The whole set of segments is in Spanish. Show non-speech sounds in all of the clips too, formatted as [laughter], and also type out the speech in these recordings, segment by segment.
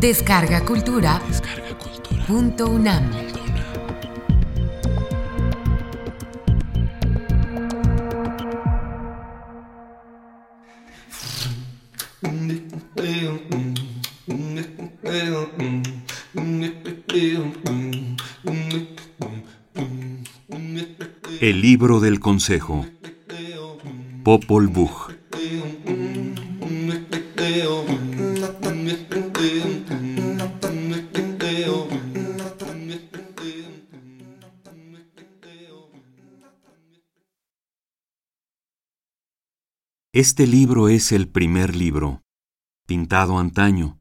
Descarga Cultura. Punto UNAM. El libro del consejo. Popol Vuh. Este libro es el primer libro, pintado antaño,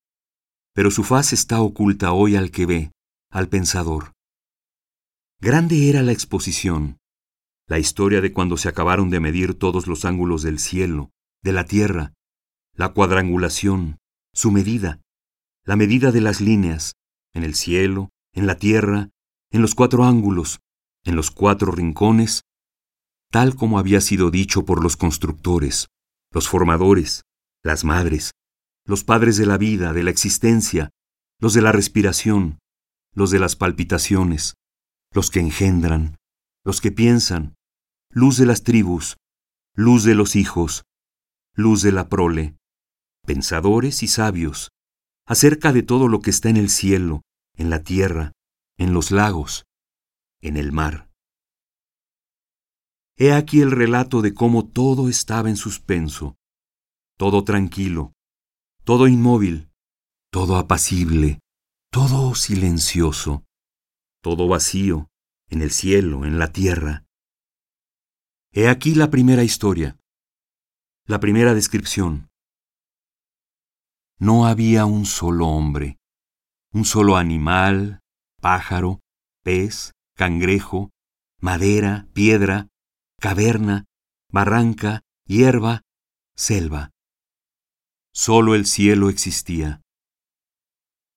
pero su faz está oculta hoy al que ve, al pensador. Grande era la exposición, la historia de cuando se acabaron de medir todos los ángulos del cielo, de la tierra, la cuadrangulación, su medida, la medida de las líneas, en el cielo, en la tierra, en los cuatro ángulos, en los cuatro rincones, tal como había sido dicho por los constructores, los formadores, las madres, los padres de la vida, de la existencia, los de la respiración, los de las palpitaciones, los que engendran, los que piensan, luz de las tribus, luz de los hijos, luz de la prole, pensadores y sabios, acerca de todo lo que está en el cielo, en la tierra, en los lagos, en el mar. He aquí el relato de cómo todo estaba en suspenso, todo tranquilo, todo inmóvil, todo apacible, todo silencioso, todo vacío, en el cielo, en la tierra. He aquí la primera historia, la primera descripción. No había un solo hombre, un solo animal, pájaro, pez, cangrejo, madera, piedra, caverna, barranca, hierba, selva. Solo el cielo existía.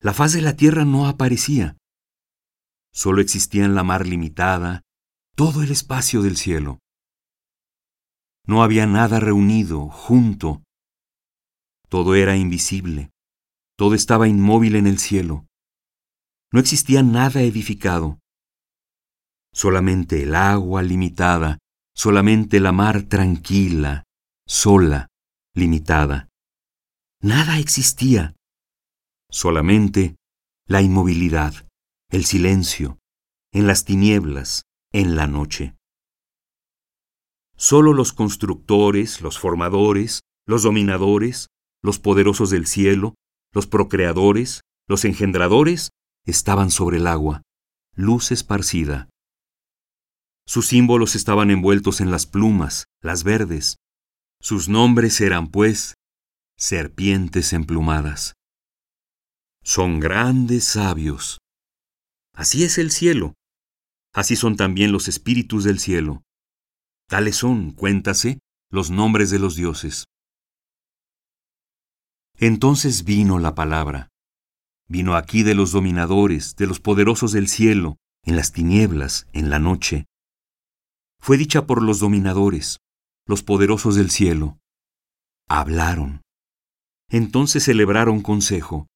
La faz de la tierra no aparecía. Solo existía en la mar limitada todo el espacio del cielo. No había nada reunido, junto. Todo era invisible. Todo estaba inmóvil en el cielo. No existía nada edificado. Solamente el agua limitada, solamente la mar tranquila, sola, limitada. Nada existía. Solamente la inmovilidad, el silencio, en las tinieblas, en la noche. Solo los constructores, los formadores, los dominadores, los poderosos del cielo, los procreadores, los engendradores, estaban sobre el agua, luz esparcida. Sus símbolos estaban envueltos en las plumas, las verdes. Sus nombres eran, pues, serpientes emplumadas. Son grandes sabios. Así es el cielo. Así son también los espíritus del cielo. Tales son, cuéntase, los nombres de los dioses. Entonces vino la palabra. Vino aquí de los dominadores, de los poderosos del cielo, en las tinieblas, en la noche. Fue dicha por los dominadores, los poderosos del cielo. Hablaron. Entonces celebraron consejo.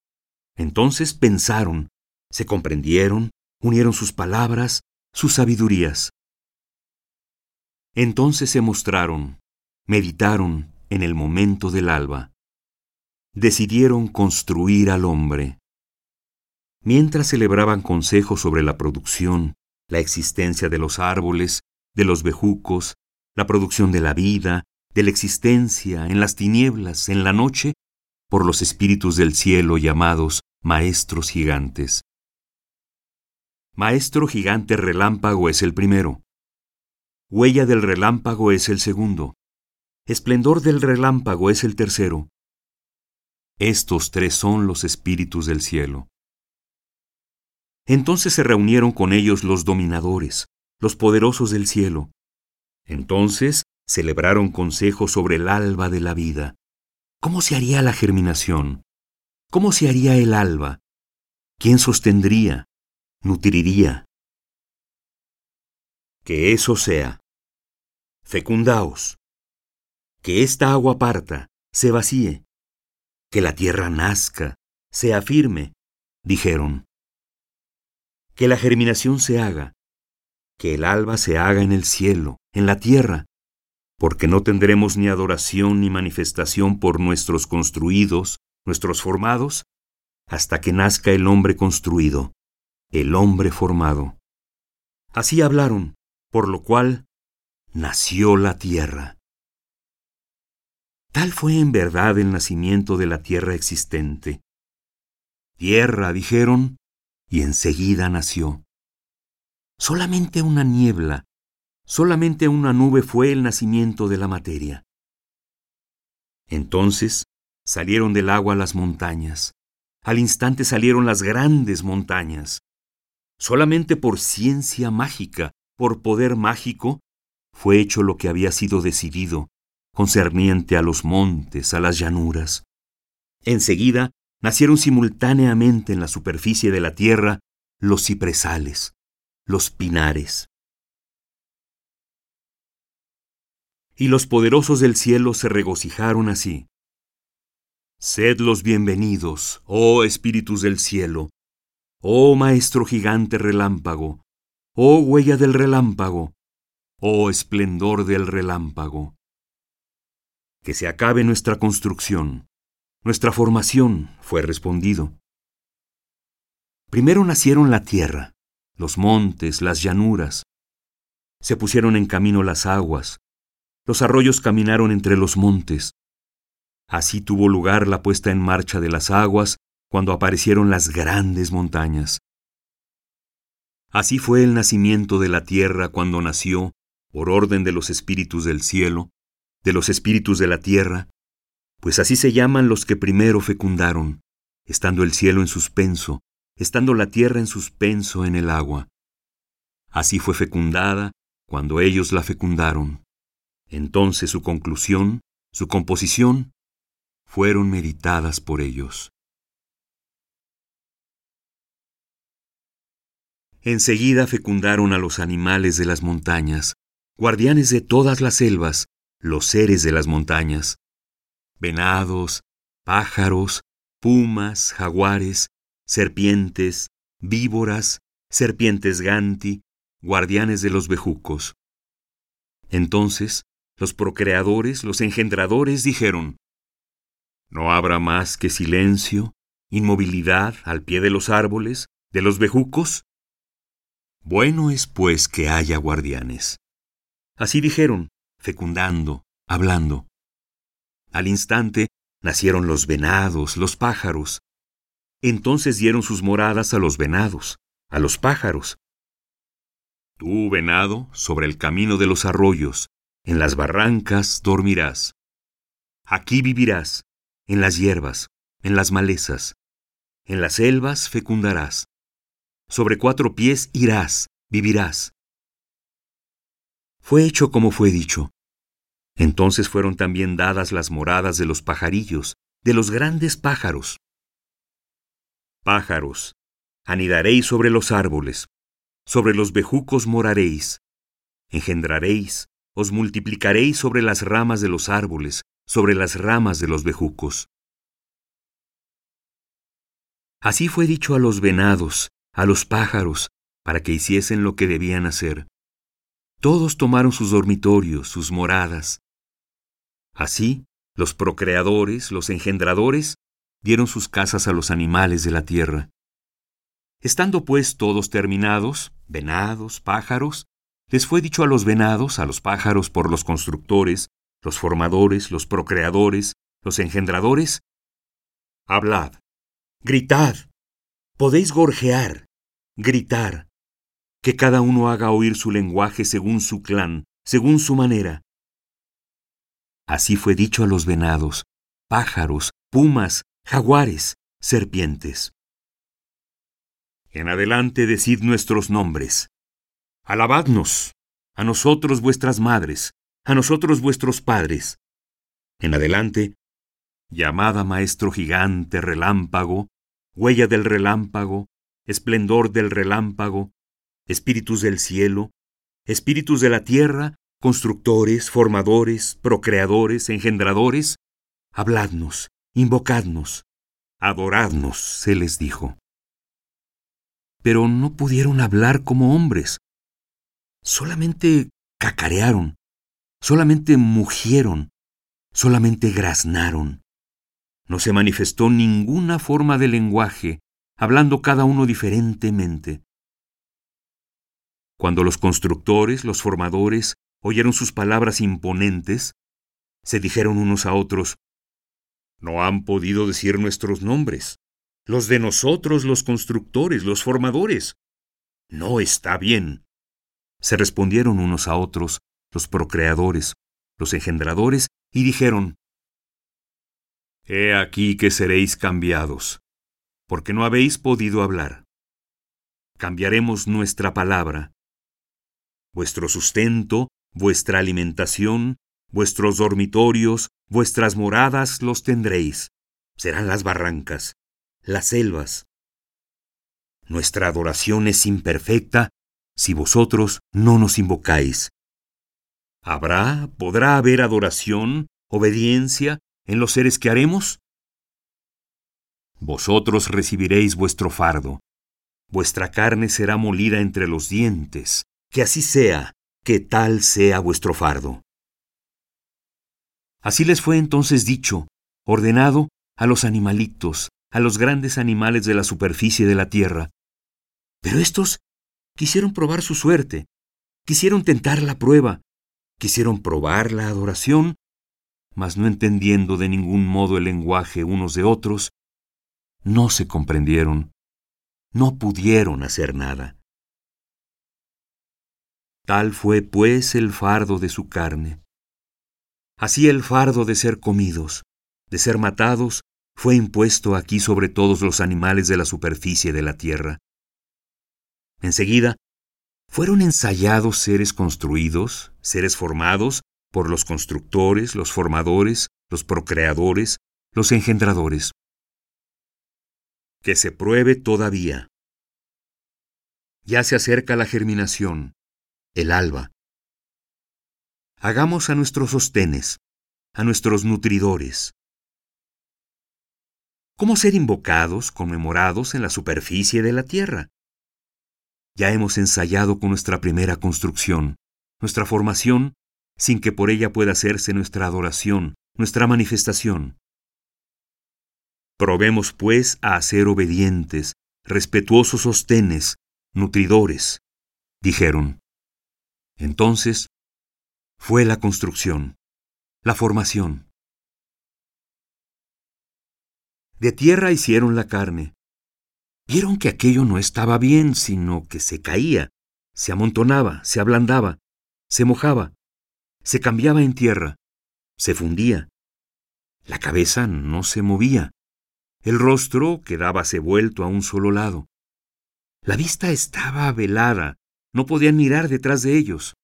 Entonces pensaron, se comprendieron, unieron sus palabras, sus sabidurías. Entonces se mostraron, meditaron en el momento del alba. Decidieron construir al hombre. Mientras celebraban consejos sobre la producción, la existencia de los árboles, de los bejucos, la producción de la vida, de la existencia, en las tinieblas, en la noche, por los espíritus del cielo llamados maestros gigantes. Maestro gigante relámpago es el primero. Huella del relámpago es el segundo. Esplendor del relámpago es el tercero. Estos tres son los espíritus del cielo. Entonces se reunieron con ellos los dominadores, los poderosos del cielo. Entonces celebraron consejo sobre el alba de la vida. ¿Cómo se haría la germinación? ¿Cómo se haría el alba? ¿Quién sostendría? ¿Nutriría? Que eso sea. Fecundaos. Que esta agua parta, se vacíe. Que la tierra nazca, sea firme, dijeron. Que la germinación se haga, que el alba se haga en el cielo, en la tierra, porque no tendremos ni adoración ni manifestación por nuestros construidos, nuestros formados, hasta que nazca el hombre construido, el hombre formado. Así hablaron, por lo cual nació la tierra. Tal fue en verdad el nacimiento de la tierra existente. Tierra, dijeron, y enseguida nació. Solamente una niebla, solamente una nube fue el nacimiento de la materia. Entonces salieron del agua las montañas, al instante salieron las grandes montañas. Solamente por ciencia mágica, por poder mágico, fue hecho lo que había sido decidido, concerniente a los montes, a las llanuras. Enseguida nacieron simultáneamente en la superficie de la tierra los cipresales, los pinares. Y los poderosos del cielo se regocijaron así. Sed los bienvenidos, oh espíritus del cielo, oh maestro gigante relámpago, oh huella del relámpago, oh esplendor del relámpago. Que se acabe nuestra construcción, nuestra formación, fue respondido. Primero nacieron la tierra, los montes, las llanuras. Se pusieron en camino las aguas, los arroyos caminaron entre los montes, Así tuvo lugar la puesta en marcha de las aguas cuando aparecieron las grandes montañas. Así fue el nacimiento de la tierra cuando nació, por orden de los espíritus del cielo, de los espíritus de la tierra, pues así se llaman los que primero fecundaron, estando el cielo en suspenso, estando la tierra en suspenso en el agua. Así fue fecundada cuando ellos la fecundaron. Entonces su conclusión, su composición, fueron meditadas por ellos. Enseguida fecundaron a los animales de las montañas, guardianes de todas las selvas, los seres de las montañas, venados, pájaros, pumas, jaguares, serpientes, víboras, serpientes ganti, guardianes de los bejucos. Entonces, los procreadores, los engendradores dijeron, no habrá más que silencio, inmovilidad al pie de los árboles, de los bejucos. Bueno es pues que haya guardianes. Así dijeron, fecundando, hablando. Al instante nacieron los venados, los pájaros. Entonces dieron sus moradas a los venados, a los pájaros. Tú, venado, sobre el camino de los arroyos, en las barrancas dormirás. Aquí vivirás, en las hierbas, en las malezas, en las selvas fecundarás. Sobre cuatro pies irás, vivirás. Fue hecho como fue dicho. Entonces fueron también dadas las moradas de los pajarillos, de los grandes pájaros. Pájaros, anidaréis sobre los árboles, sobre los bejucos moraréis, engendraréis, os multiplicaréis sobre las ramas de los árboles, sobre las ramas de los bejucos. Así fue dicho a los venados, a los pájaros, para que hiciesen lo que debían hacer. Todos tomaron sus dormitorios, sus moradas. Así, los procreadores, los engendradores, dieron sus casas a los animales de la tierra. Estando pues todos terminados, venados, pájaros, les fue dicho a los venados, a los pájaros por los constructores, los formadores, los procreadores, los engendradores, hablad, gritad, podéis gorjear, gritar, que cada uno haga oír su lenguaje según su clan, según su manera. Así fue dicho a los venados, pájaros, pumas, jaguares, serpientes. En adelante decid nuestros nombres. Alabadnos, a nosotros vuestras madres, a nosotros vuestros padres. En adelante, llamada Maestro Gigante Relámpago, huella del relámpago, esplendor del relámpago, espíritus del cielo, espíritus de la tierra, constructores, formadores, procreadores, engendradores, habladnos, invocadnos, Adoradnos, se les dijo. Pero no pudieron hablar como hombres. Solamente cacarearon, solamente mugieron, solamente graznaron. No se manifestó ninguna forma de lenguaje, hablando cada uno diferentemente. Cuando los constructores, los formadores, oyeron sus palabras imponentes, se dijeron unos a otros, No han podido decir nuestros nombres, los de nosotros los constructores, los formadores. No está bien. Se respondieron unos a otros, los procreadores, los engendradores, y dijeron, He aquí que seréis cambiados, porque no habéis podido hablar. Cambiaremos nuestra palabra. Vuestro sustento, vuestra alimentación, vuestros dormitorios, vuestras moradas los tendréis. Serán las barrancas, las selvas. Nuestra adoración es imperfecta si vosotros no nos invocáis. ¿Habrá, podrá haber adoración, obediencia en los seres que haremos? Vosotros recibiréis vuestro fardo. Vuestra carne será molida entre los dientes. Que así sea, que tal sea vuestro fardo. Así les fue entonces dicho, ordenado a los animalitos, a los grandes animales de la superficie de la tierra. Pero estos quisieron probar su suerte, quisieron tentar la prueba, Quisieron probar la adoración, mas no entendiendo de ningún modo el lenguaje unos de otros, no se comprendieron, no pudieron hacer nada. Tal fue, pues, el fardo de su carne. Así el fardo de ser comidos, de ser matados, fue impuesto aquí sobre todos los animales de la superficie de la tierra. Enseguida fueron ensayados seres construidos, seres formados por los constructores, los formadores, los procreadores, los engendradores. Que se pruebe todavía. Ya se acerca la germinación, el alba. Hagamos a nuestros sostenes, a nuestros nutridores. ¿Cómo ser invocados, conmemorados en la superficie de la tierra? Ya hemos ensayado con nuestra primera construcción, nuestra formación, sin que por ella pueda hacerse nuestra adoración, nuestra manifestación. Probemos, pues, a ser obedientes, respetuosos sostenes, nutridores, dijeron. Entonces, fue la construcción, la formación. De tierra hicieron la carne, Vieron que aquello no estaba bien, sino que se caía, se amontonaba, se ablandaba, se mojaba, se cambiaba en tierra, se fundía. La cabeza no se movía, el rostro quedábase vuelto a un solo lado. La vista estaba velada, no podían mirar detrás de ellos.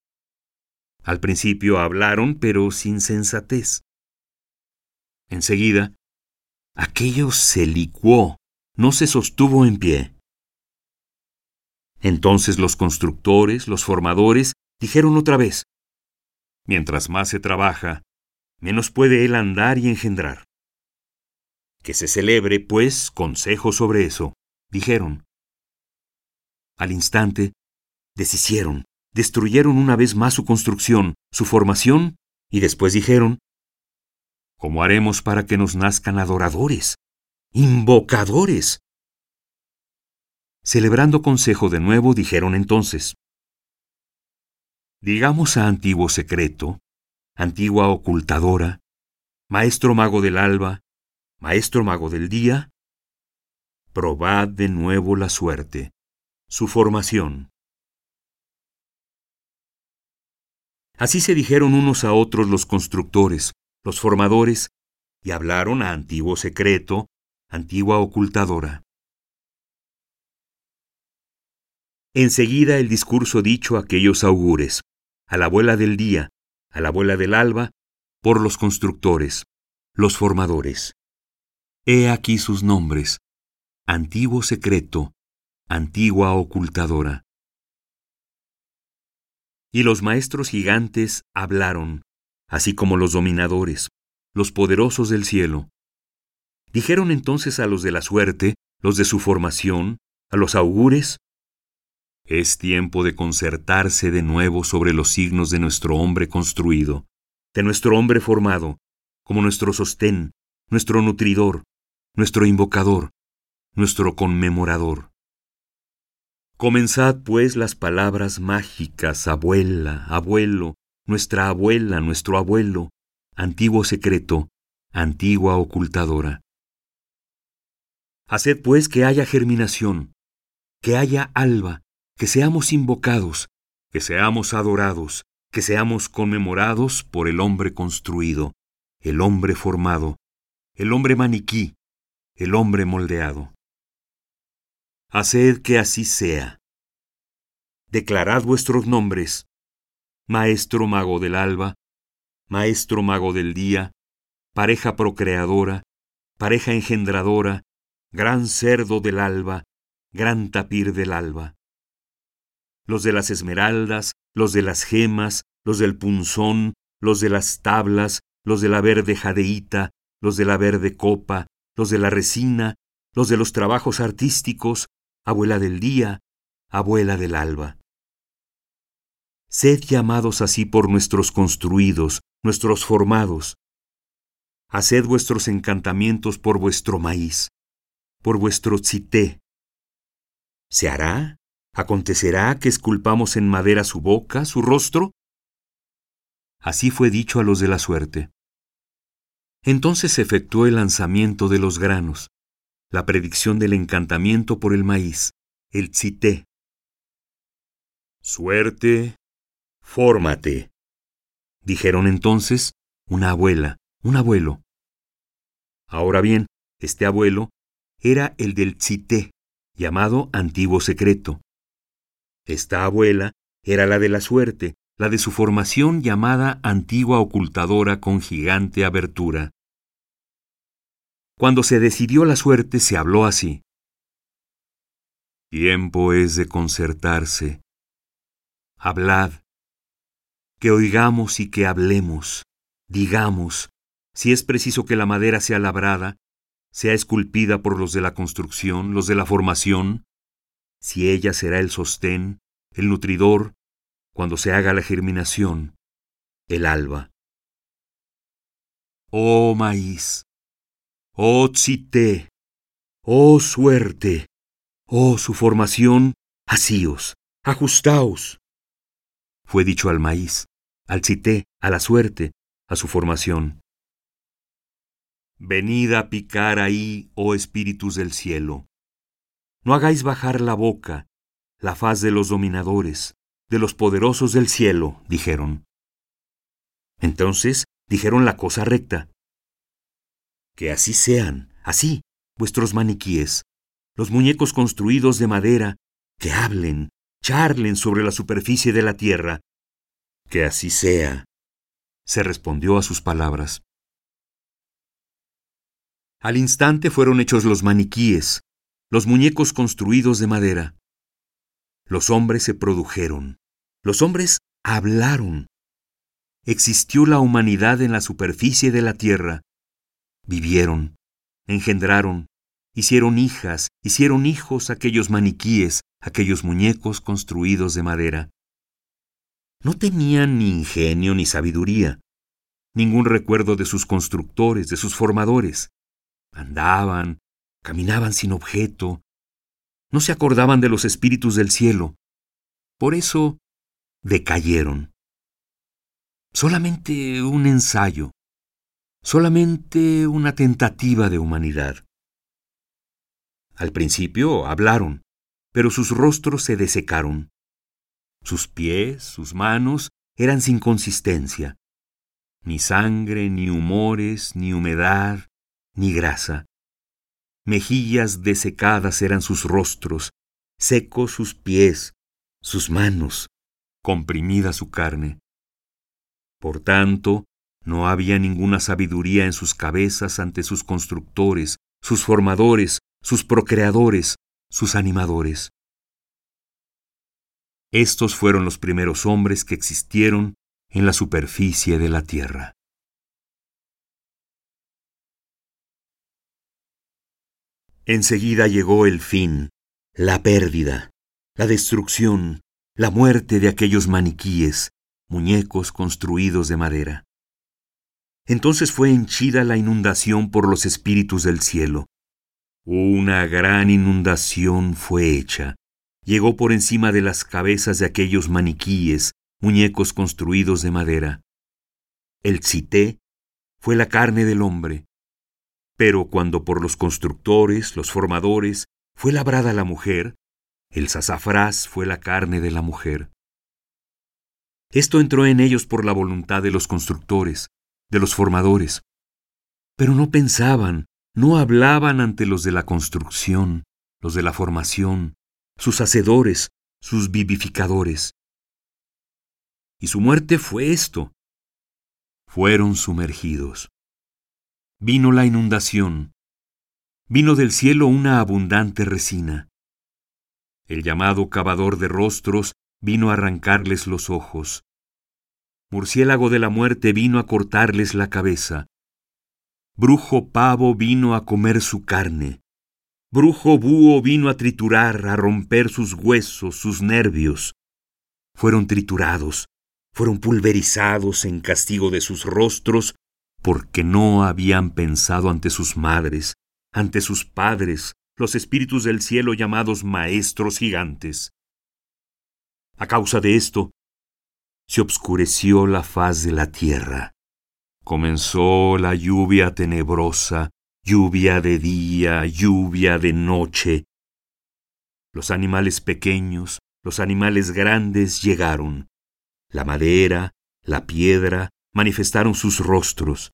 Al principio hablaron, pero sin sensatez. Enseguida, aquello se licuó no se sostuvo en pie. Entonces los constructores, los formadores, dijeron otra vez, Mientras más se trabaja, menos puede él andar y engendrar. Que se celebre, pues, consejo sobre eso, dijeron. Al instante, deshicieron, destruyeron una vez más su construcción, su formación, y después dijeron, ¿Cómo haremos para que nos nazcan adoradores? invocadores. Celebrando consejo de nuevo, dijeron entonces, Digamos a antiguo secreto, antigua ocultadora, maestro mago del alba, maestro mago del día, probad de nuevo la suerte, su formación. Así se dijeron unos a otros los constructores, los formadores, y hablaron a antiguo secreto, antigua ocultadora. Enseguida el discurso dicho a aquellos augures, a la abuela del día, a la abuela del alba, por los constructores, los formadores. He aquí sus nombres, antiguo secreto, antigua ocultadora. Y los maestros gigantes hablaron, así como los dominadores, los poderosos del cielo, Dijeron entonces a los de la suerte, los de su formación, a los augures, es tiempo de concertarse de nuevo sobre los signos de nuestro hombre construido, de nuestro hombre formado, como nuestro sostén, nuestro nutridor, nuestro invocador, nuestro conmemorador. Comenzad pues las palabras mágicas, abuela, abuelo, nuestra abuela, nuestro abuelo, antiguo secreto, antigua ocultadora. Haced pues que haya germinación, que haya alba, que seamos invocados, que seamos adorados, que seamos conmemorados por el hombre construido, el hombre formado, el hombre maniquí, el hombre moldeado. Haced que así sea. Declarad vuestros nombres, Maestro mago del alba, Maestro mago del día, pareja procreadora, pareja engendradora, gran cerdo del alba, gran tapir del alba. Los de las esmeraldas, los de las gemas, los del punzón, los de las tablas, los de la verde jadeíta, los de la verde copa, los de la resina, los de los trabajos artísticos, abuela del día, abuela del alba. Sed llamados así por nuestros construidos, nuestros formados. Haced vuestros encantamientos por vuestro maíz por vuestro cité. ¿Se hará? ¿Acontecerá que esculpamos en madera su boca, su rostro? Así fue dicho a los de la suerte. Entonces se efectuó el lanzamiento de los granos, la predicción del encantamiento por el maíz, el cité. Suerte, fórmate, dijeron entonces una abuela, un abuelo. Ahora bien, este abuelo era el del Tzité, llamado Antiguo Secreto. Esta abuela era la de la suerte, la de su formación llamada Antigua Ocultadora con gigante abertura. Cuando se decidió la suerte se habló así. Tiempo es de concertarse. Hablad. Que oigamos y que hablemos. Digamos, si es preciso que la madera sea labrada, sea esculpida por los de la construcción, los de la formación, si ella será el sostén, el nutridor, cuando se haga la germinación, el alba. Oh maíz, oh tzité, oh suerte, oh su formación, asíos, ajustaos. Fue dicho al maíz, al tzité, a la suerte, a su formación. Venid a picar ahí, oh espíritus del cielo. No hagáis bajar la boca, la faz de los dominadores, de los poderosos del cielo, dijeron. Entonces dijeron la cosa recta. Que así sean, así, vuestros maniquíes, los muñecos construidos de madera, que hablen, charlen sobre la superficie de la tierra. Que así sea, se respondió a sus palabras. Al instante fueron hechos los maniquíes, los muñecos construidos de madera. Los hombres se produjeron, los hombres hablaron. Existió la humanidad en la superficie de la tierra. Vivieron, engendraron, hicieron hijas, hicieron hijos aquellos maniquíes, aquellos muñecos construidos de madera. No tenían ni ingenio ni sabiduría, ningún recuerdo de sus constructores, de sus formadores. Andaban, caminaban sin objeto, no se acordaban de los espíritus del cielo. Por eso decayeron. Solamente un ensayo, solamente una tentativa de humanidad. Al principio hablaron, pero sus rostros se desecaron. Sus pies, sus manos eran sin consistencia. Ni sangre, ni humores, ni humedad, ni grasa. Mejillas desecadas eran sus rostros, secos sus pies, sus manos, comprimida su carne. Por tanto, no había ninguna sabiduría en sus cabezas ante sus constructores, sus formadores, sus procreadores, sus animadores. Estos fueron los primeros hombres que existieron en la superficie de la tierra. Enseguida llegó el fin, la pérdida, la destrucción, la muerte de aquellos maniquíes, muñecos construidos de madera. Entonces fue henchida la inundación por los espíritus del cielo. Una gran inundación fue hecha. Llegó por encima de las cabezas de aquellos maniquíes, muñecos construidos de madera. El cité fue la carne del hombre. Pero cuando por los constructores, los formadores, fue labrada la mujer, el sasafrás fue la carne de la mujer. Esto entró en ellos por la voluntad de los constructores, de los formadores. Pero no pensaban, no hablaban ante los de la construcción, los de la formación, sus hacedores, sus vivificadores. Y su muerte fue esto. Fueron sumergidos. Vino la inundación. Vino del cielo una abundante resina. El llamado cavador de rostros vino a arrancarles los ojos. Murciélago de la muerte vino a cortarles la cabeza. Brujo pavo vino a comer su carne. Brujo búho vino a triturar, a romper sus huesos, sus nervios. Fueron triturados, fueron pulverizados en castigo de sus rostros, porque no habían pensado ante sus madres, ante sus padres, los espíritus del cielo llamados maestros gigantes. A causa de esto, se obscureció la faz de la tierra. Comenzó la lluvia tenebrosa, lluvia de día, lluvia de noche. Los animales pequeños, los animales grandes llegaron. La madera, la piedra, manifestaron sus rostros.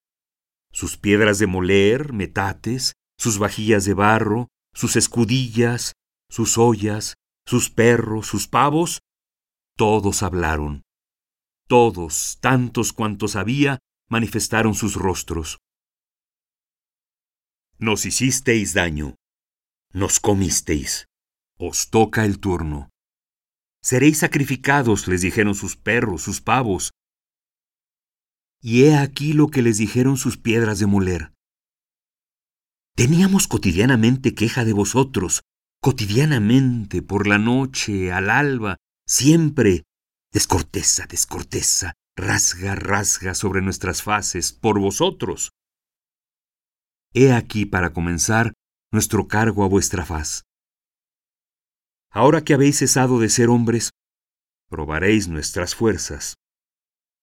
Sus piedras de moler, metates, sus vajillas de barro, sus escudillas, sus ollas, sus perros, sus pavos, todos hablaron. Todos, tantos cuantos había, manifestaron sus rostros. Nos hicisteis daño, nos comisteis, os toca el turno. Seréis sacrificados, les dijeron sus perros, sus pavos. Y he aquí lo que les dijeron sus piedras de moler. Teníamos cotidianamente queja de vosotros, cotidianamente, por la noche, al alba, siempre. Descorteza, descorteza, rasga, rasga sobre nuestras faces, por vosotros. He aquí, para comenzar, nuestro cargo a vuestra faz. Ahora que habéis cesado de ser hombres, probaréis nuestras fuerzas.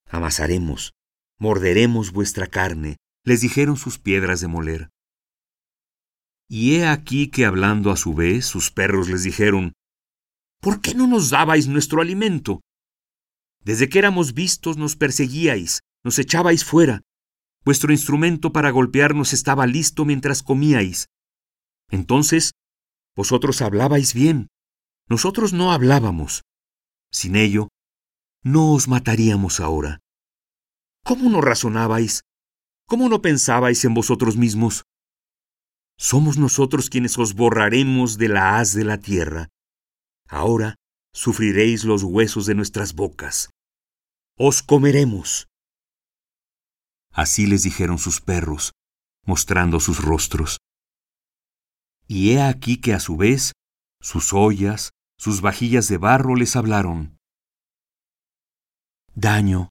Amasaremos, morderemos vuestra carne, les dijeron sus piedras de moler. Y he aquí que hablando a su vez, sus perros les dijeron, ¿Por qué no nos dabais nuestro alimento? Desde que éramos vistos nos perseguíais, nos echabais fuera. Vuestro instrumento para golpearnos estaba listo mientras comíais. Entonces, vosotros hablabais bien, nosotros no hablábamos. Sin ello, no os mataríamos ahora. ¿Cómo no razonabais? ¿Cómo no pensabais en vosotros mismos? Somos nosotros quienes os borraremos de la haz de la tierra. Ahora sufriréis los huesos de nuestras bocas. Os comeremos. Así les dijeron sus perros, mostrando sus rostros. Y he aquí que a su vez sus ollas, sus vajillas de barro les hablaron. Daño,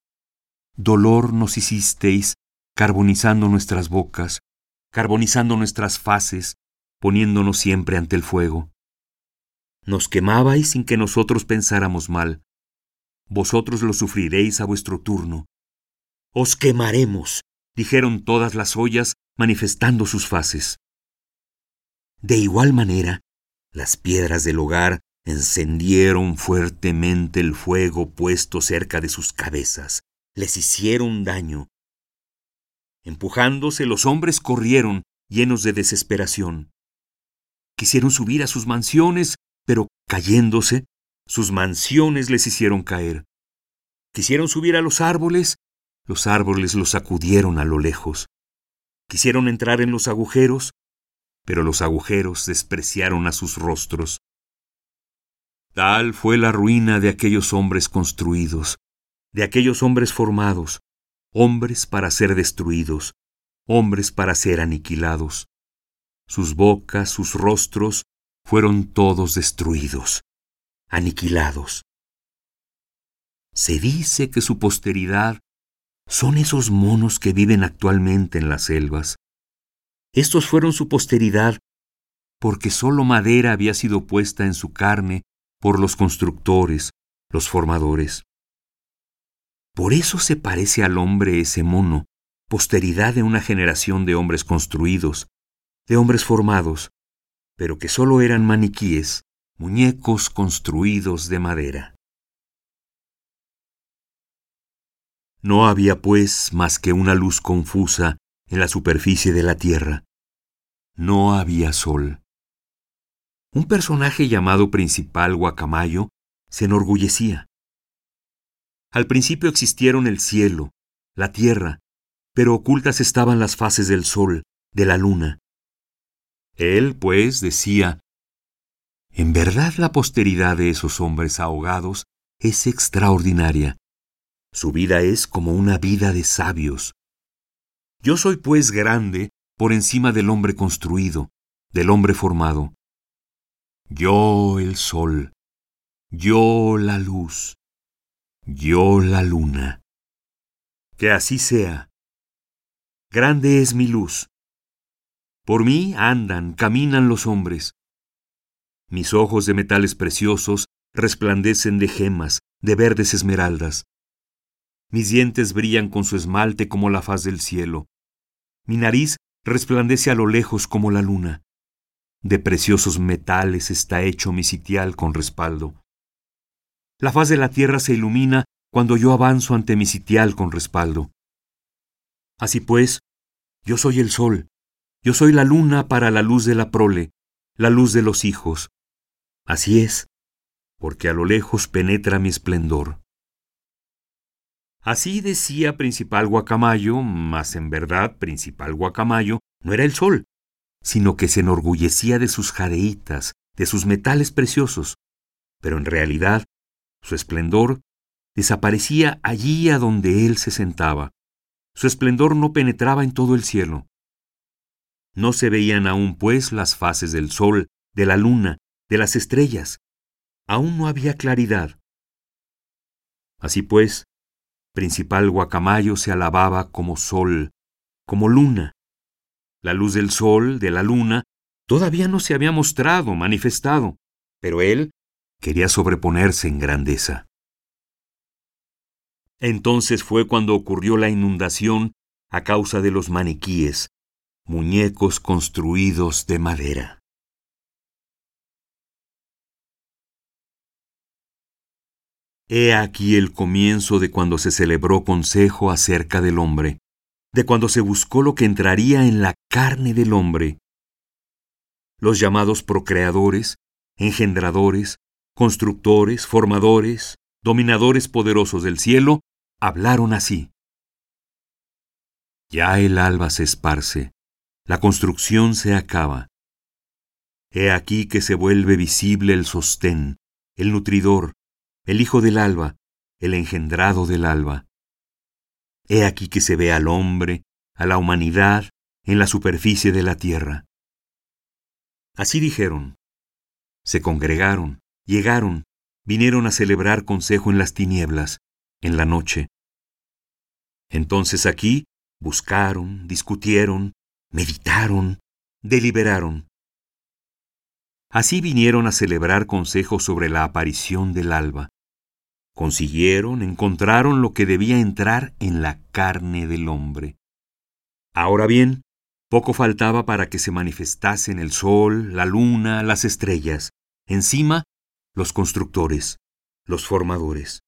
dolor nos hicisteis, carbonizando nuestras bocas, carbonizando nuestras faces, poniéndonos siempre ante el fuego. Nos quemabais sin que nosotros pensáramos mal. Vosotros lo sufriréis a vuestro turno. Os quemaremos, dijeron todas las ollas, manifestando sus faces. De igual manera, las piedras del hogar encendieron fuertemente el fuego puesto cerca de sus cabezas. Les hicieron daño. Empujándose, los hombres corrieron, llenos de desesperación. Quisieron subir a sus mansiones, pero cayéndose, sus mansiones les hicieron caer. Quisieron subir a los árboles, los árboles los sacudieron a lo lejos. Quisieron entrar en los agujeros, pero los agujeros despreciaron a sus rostros. Tal fue la ruina de aquellos hombres construidos, de aquellos hombres formados, hombres para ser destruidos, hombres para ser aniquilados. sus bocas, sus rostros, fueron todos destruidos, aniquilados. Se dice que su posteridad son esos monos que viven actualmente en las selvas. Estos fueron su posteridad porque sólo madera había sido puesta en su carne por los constructores, los formadores. Por eso se parece al hombre ese mono, posteridad de una generación de hombres construidos, de hombres formados, pero que sólo eran maniquíes, muñecos construidos de madera. No había, pues, más que una luz confusa en la superficie de la tierra. No había sol. Un personaje llamado Principal Guacamayo se enorgullecía. Al principio existieron el cielo, la tierra, pero ocultas estaban las fases del sol, de la luna. Él, pues, decía, En verdad la posteridad de esos hombres ahogados es extraordinaria. Su vida es como una vida de sabios. Yo soy pues grande por encima del hombre construido, del hombre formado. Yo el sol, yo la luz, yo la luna. Que así sea. Grande es mi luz. Por mí andan, caminan los hombres. Mis ojos de metales preciosos resplandecen de gemas, de verdes esmeraldas. Mis dientes brillan con su esmalte como la faz del cielo. Mi nariz resplandece a lo lejos como la luna. De preciosos metales está hecho mi sitial con respaldo. La faz de la tierra se ilumina cuando yo avanzo ante mi sitial con respaldo. Así pues, yo soy el sol, yo soy la luna para la luz de la prole, la luz de los hijos. Así es, porque a lo lejos penetra mi esplendor. Así decía Principal Guacamayo, mas en verdad Principal Guacamayo no era el sol, sino que se enorgullecía de sus jareitas, de sus metales preciosos, pero en realidad su esplendor desaparecía allí a donde él se sentaba. Su esplendor no penetraba en todo el cielo. No se veían aún, pues, las faces del sol, de la luna, de las estrellas. Aún no había claridad. Así pues, Principal Guacamayo se alababa como sol, como luna. La luz del sol, de la luna, todavía no se había mostrado, manifestado, pero él quería sobreponerse en grandeza. Entonces fue cuando ocurrió la inundación a causa de los maniquíes, muñecos construidos de madera. He aquí el comienzo de cuando se celebró consejo acerca del hombre, de cuando se buscó lo que entraría en la carne del hombre. Los llamados procreadores, engendradores, constructores, formadores, dominadores poderosos del cielo, hablaron así. Ya el alba se esparce, la construcción se acaba. He aquí que se vuelve visible el sostén, el nutridor, el hijo del alba, el engendrado del alba. He aquí que se ve al hombre, a la humanidad, en la superficie de la tierra. Así dijeron. Se congregaron, llegaron, vinieron a celebrar consejo en las tinieblas, en la noche. Entonces aquí buscaron, discutieron, meditaron, deliberaron. Así vinieron a celebrar consejo sobre la aparición del alba. Consiguieron, encontraron lo que debía entrar en la carne del hombre. Ahora bien, poco faltaba para que se manifestasen el sol, la luna, las estrellas, encima los constructores, los formadores.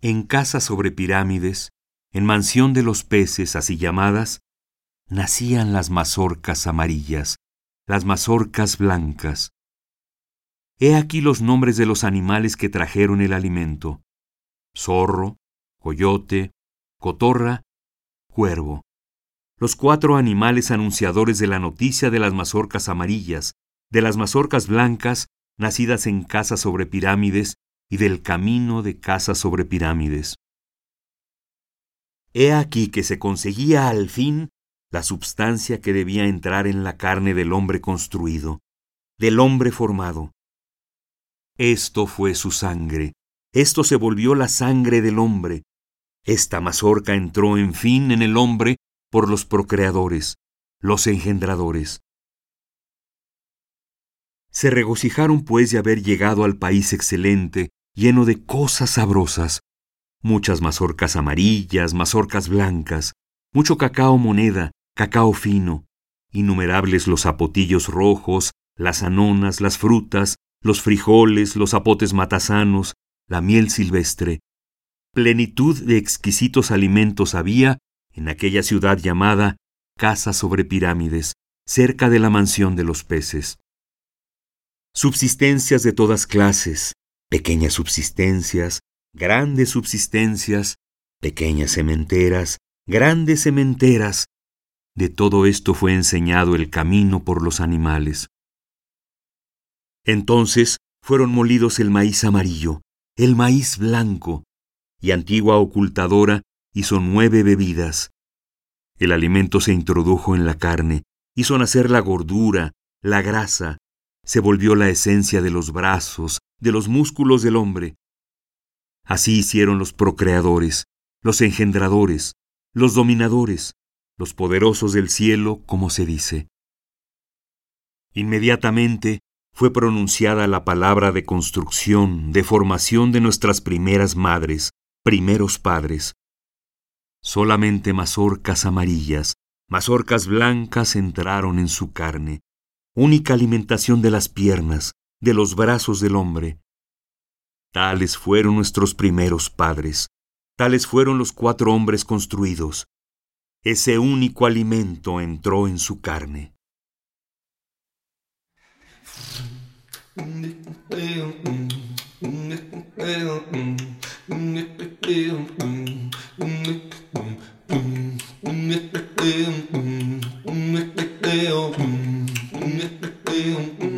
En casa sobre pirámides, en mansión de los peces así llamadas, nacían las mazorcas amarillas, las mazorcas blancas. He aquí los nombres de los animales que trajeron el alimento. Zorro, coyote, cotorra, cuervo. Los cuatro animales anunciadores de la noticia de las mazorcas amarillas, de las mazorcas blancas, nacidas en casa sobre pirámides, y del camino de casa sobre pirámides. He aquí que se conseguía al fin la substancia que debía entrar en la carne del hombre construido, del hombre formado. Esto fue su sangre, esto se volvió la sangre del hombre. Esta mazorca entró en fin en el hombre por los procreadores, los engendradores. Se regocijaron pues de haber llegado al país excelente, lleno de cosas sabrosas, muchas mazorcas amarillas, mazorcas blancas, mucho cacao moneda, cacao fino, innumerables los zapotillos rojos, las anonas, las frutas, los frijoles, los zapotes matasanos, la miel silvestre. Plenitud de exquisitos alimentos había en aquella ciudad llamada Casa sobre Pirámides, cerca de la mansión de los peces. Subsistencias de todas clases, pequeñas subsistencias, grandes subsistencias, pequeñas cementeras, grandes cementeras. De todo esto fue enseñado el camino por los animales. Entonces fueron molidos el maíz amarillo, el maíz blanco, y antigua ocultadora hizo nueve bebidas. El alimento se introdujo en la carne, hizo nacer la gordura, la grasa, se volvió la esencia de los brazos, de los músculos del hombre. Así hicieron los procreadores, los engendradores, los dominadores, los poderosos del cielo, como se dice. Inmediatamente fue pronunciada la palabra de construcción, de formación de nuestras primeras madres, primeros padres. Solamente mazorcas amarillas, mazorcas blancas entraron en su carne, única alimentación de las piernas, de los brazos del hombre. Tales fueron nuestros primeros padres, tales fueron los cuatro hombres construidos. Ese único alimento entró en su carne. [laughs]